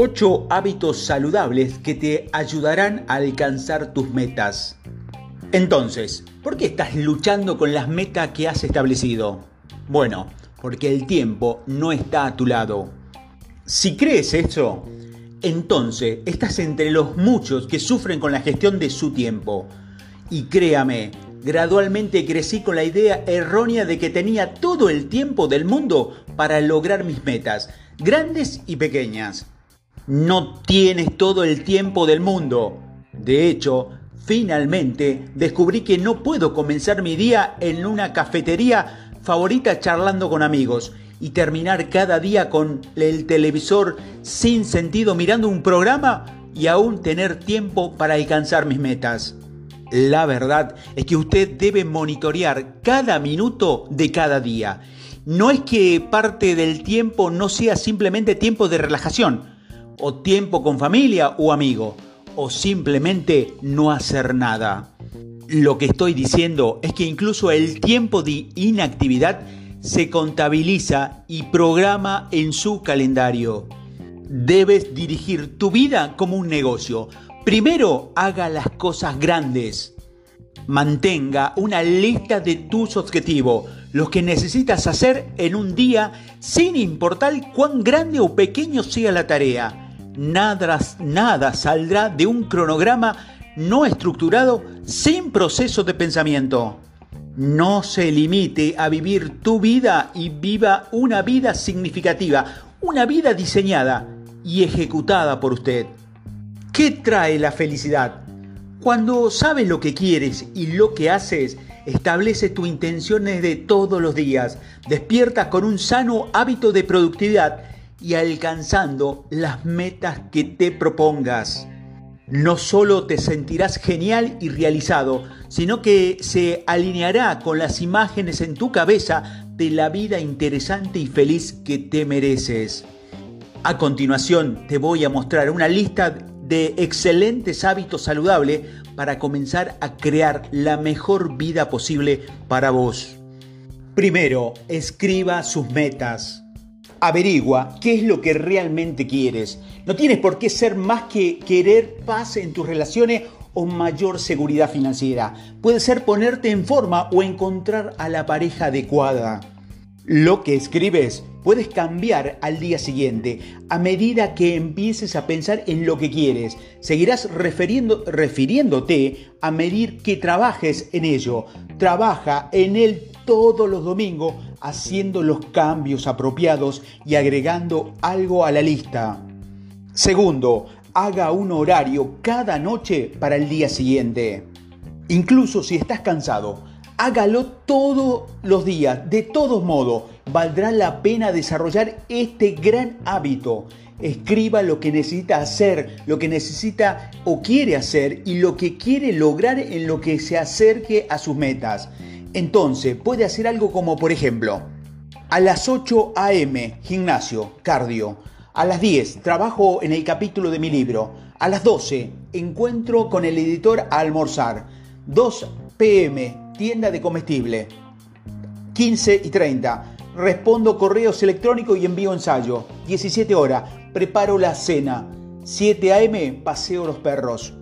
8 hábitos saludables que te ayudarán a alcanzar tus metas. Entonces, ¿por qué estás luchando con las metas que has establecido? Bueno, porque el tiempo no está a tu lado. Si crees eso, entonces estás entre los muchos que sufren con la gestión de su tiempo. Y créame, gradualmente crecí con la idea errónea de que tenía todo el tiempo del mundo para lograr mis metas, grandes y pequeñas. No tienes todo el tiempo del mundo. De hecho, finalmente descubrí que no puedo comenzar mi día en una cafetería favorita charlando con amigos y terminar cada día con el televisor sin sentido mirando un programa y aún tener tiempo para alcanzar mis metas. La verdad es que usted debe monitorear cada minuto de cada día. No es que parte del tiempo no sea simplemente tiempo de relajación, o tiempo con familia o amigo, o simplemente no hacer nada. Lo que estoy diciendo es que incluso el tiempo de inactividad se contabiliza y programa en su calendario. Debes dirigir tu vida como un negocio. Primero haga las cosas grandes. Mantenga una lista de tus objetivos, los que necesitas hacer en un día sin importar cuán grande o pequeño sea la tarea. Nada, nada saldrá de un cronograma no estructurado sin proceso de pensamiento. No se limite a vivir tu vida y viva una vida significativa, una vida diseñada y ejecutada por usted. ¿Qué trae la felicidad? Cuando sabes lo que quieres y lo que haces, establece tus intenciones de todos los días, despiertas con un sano hábito de productividad y alcanzando las metas que te propongas no solo te sentirás genial y realizado, sino que se alineará con las imágenes en tu cabeza de la vida interesante y feliz que te mereces. A continuación te voy a mostrar una lista de excelentes hábitos saludables para comenzar a crear la mejor vida posible para vos. Primero, escriba sus metas. Averigua qué es lo que realmente quieres. No tienes por qué ser más que querer paz en tus relaciones o mayor seguridad financiera. Puede ser ponerte en forma o encontrar a la pareja adecuada. Lo que escribes puedes cambiar al día siguiente a medida que empieces a pensar en lo que quieres. Seguirás refiriéndote a medir que trabajes en ello. Trabaja en él todos los domingos haciendo los cambios apropiados y agregando algo a la lista. Segundo, haga un horario cada noche para el día siguiente. Incluso si estás cansado, hágalo todos los días. De todos modos, valdrá la pena desarrollar este gran hábito. Escriba lo que necesita hacer, lo que necesita o quiere hacer y lo que quiere lograr en lo que se acerque a sus metas. Entonces, puede hacer algo como, por ejemplo, a las 8 a.m., gimnasio, cardio. A las 10, trabajo en el capítulo de mi libro. A las 12, encuentro con el editor a almorzar. 2 p.m., tienda de comestible. 15 y 30, respondo correos electrónicos y envío ensayo. 17 horas, preparo la cena. 7 a.m., paseo los perros.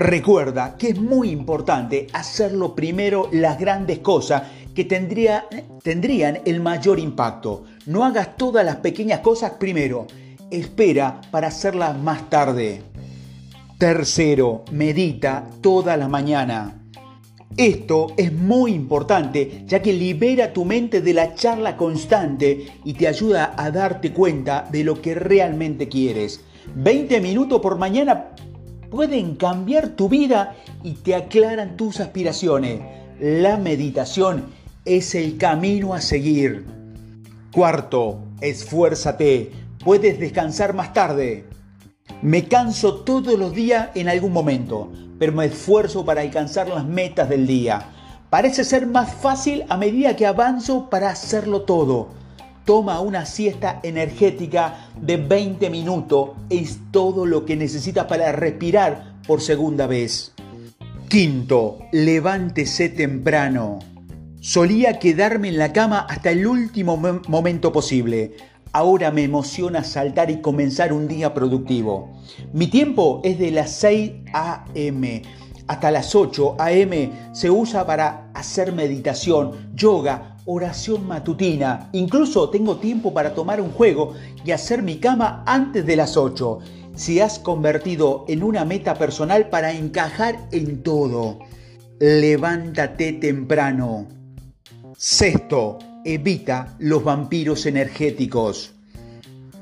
Recuerda que es muy importante hacerlo primero las grandes cosas que tendría, tendrían el mayor impacto. No hagas todas las pequeñas cosas primero. Espera para hacerlas más tarde. Tercero, medita toda la mañana. Esto es muy importante ya que libera tu mente de la charla constante y te ayuda a darte cuenta de lo que realmente quieres. 20 minutos por mañana pueden cambiar tu vida y te aclaran tus aspiraciones. La meditación es el camino a seguir. Cuarto, esfuérzate. Puedes descansar más tarde. Me canso todos los días en algún momento, pero me esfuerzo para alcanzar las metas del día. Parece ser más fácil a medida que avanzo para hacerlo todo. Toma una siesta energética de 20 minutos. Es todo lo que necesitas para respirar por segunda vez. Quinto, levántese temprano. Solía quedarme en la cama hasta el último momento posible. Ahora me emociona saltar y comenzar un día productivo. Mi tiempo es de las 6 a.m. hasta las 8 a.m. Se usa para hacer meditación, yoga, oración matutina. Incluso tengo tiempo para tomar un juego y hacer mi cama antes de las 8. Si has convertido en una meta personal para encajar en todo. Levántate temprano. Sexto, evita los vampiros energéticos.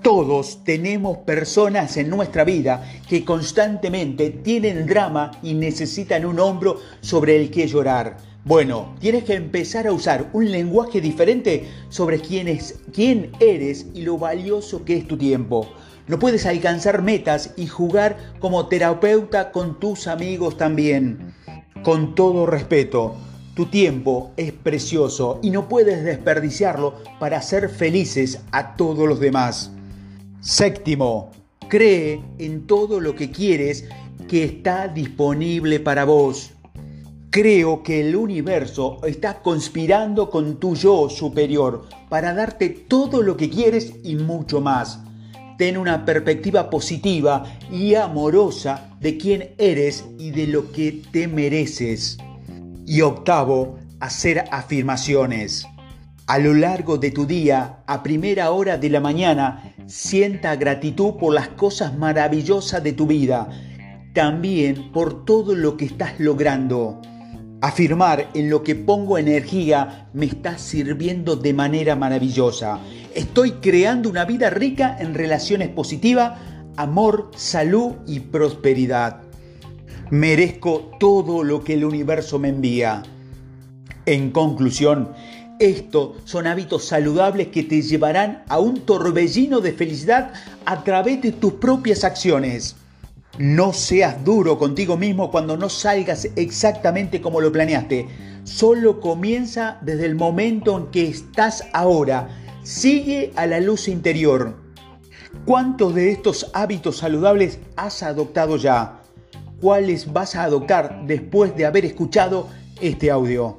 Todos tenemos personas en nuestra vida que constantemente tienen drama y necesitan un hombro sobre el que llorar. Bueno, tienes que empezar a usar un lenguaje diferente sobre quién, es, quién eres y lo valioso que es tu tiempo. No puedes alcanzar metas y jugar como terapeuta con tus amigos también. Con todo respeto, tu tiempo es precioso y no puedes desperdiciarlo para hacer felices a todos los demás. Séptimo, cree en todo lo que quieres que está disponible para vos. Creo que el universo está conspirando con tu yo superior para darte todo lo que quieres y mucho más. Ten una perspectiva positiva y amorosa de quién eres y de lo que te mereces. Y octavo, hacer afirmaciones. A lo largo de tu día, a primera hora de la mañana, sienta gratitud por las cosas maravillosas de tu vida, también por todo lo que estás logrando. Afirmar en lo que pongo energía me está sirviendo de manera maravillosa. Estoy creando una vida rica en relaciones positivas, amor, salud y prosperidad. Merezco todo lo que el universo me envía. En conclusión, estos son hábitos saludables que te llevarán a un torbellino de felicidad a través de tus propias acciones. No seas duro contigo mismo cuando no salgas exactamente como lo planeaste. Solo comienza desde el momento en que estás ahora. Sigue a la luz interior. ¿Cuántos de estos hábitos saludables has adoptado ya? cuáles vas a adoptar después de haber escuchado este audio.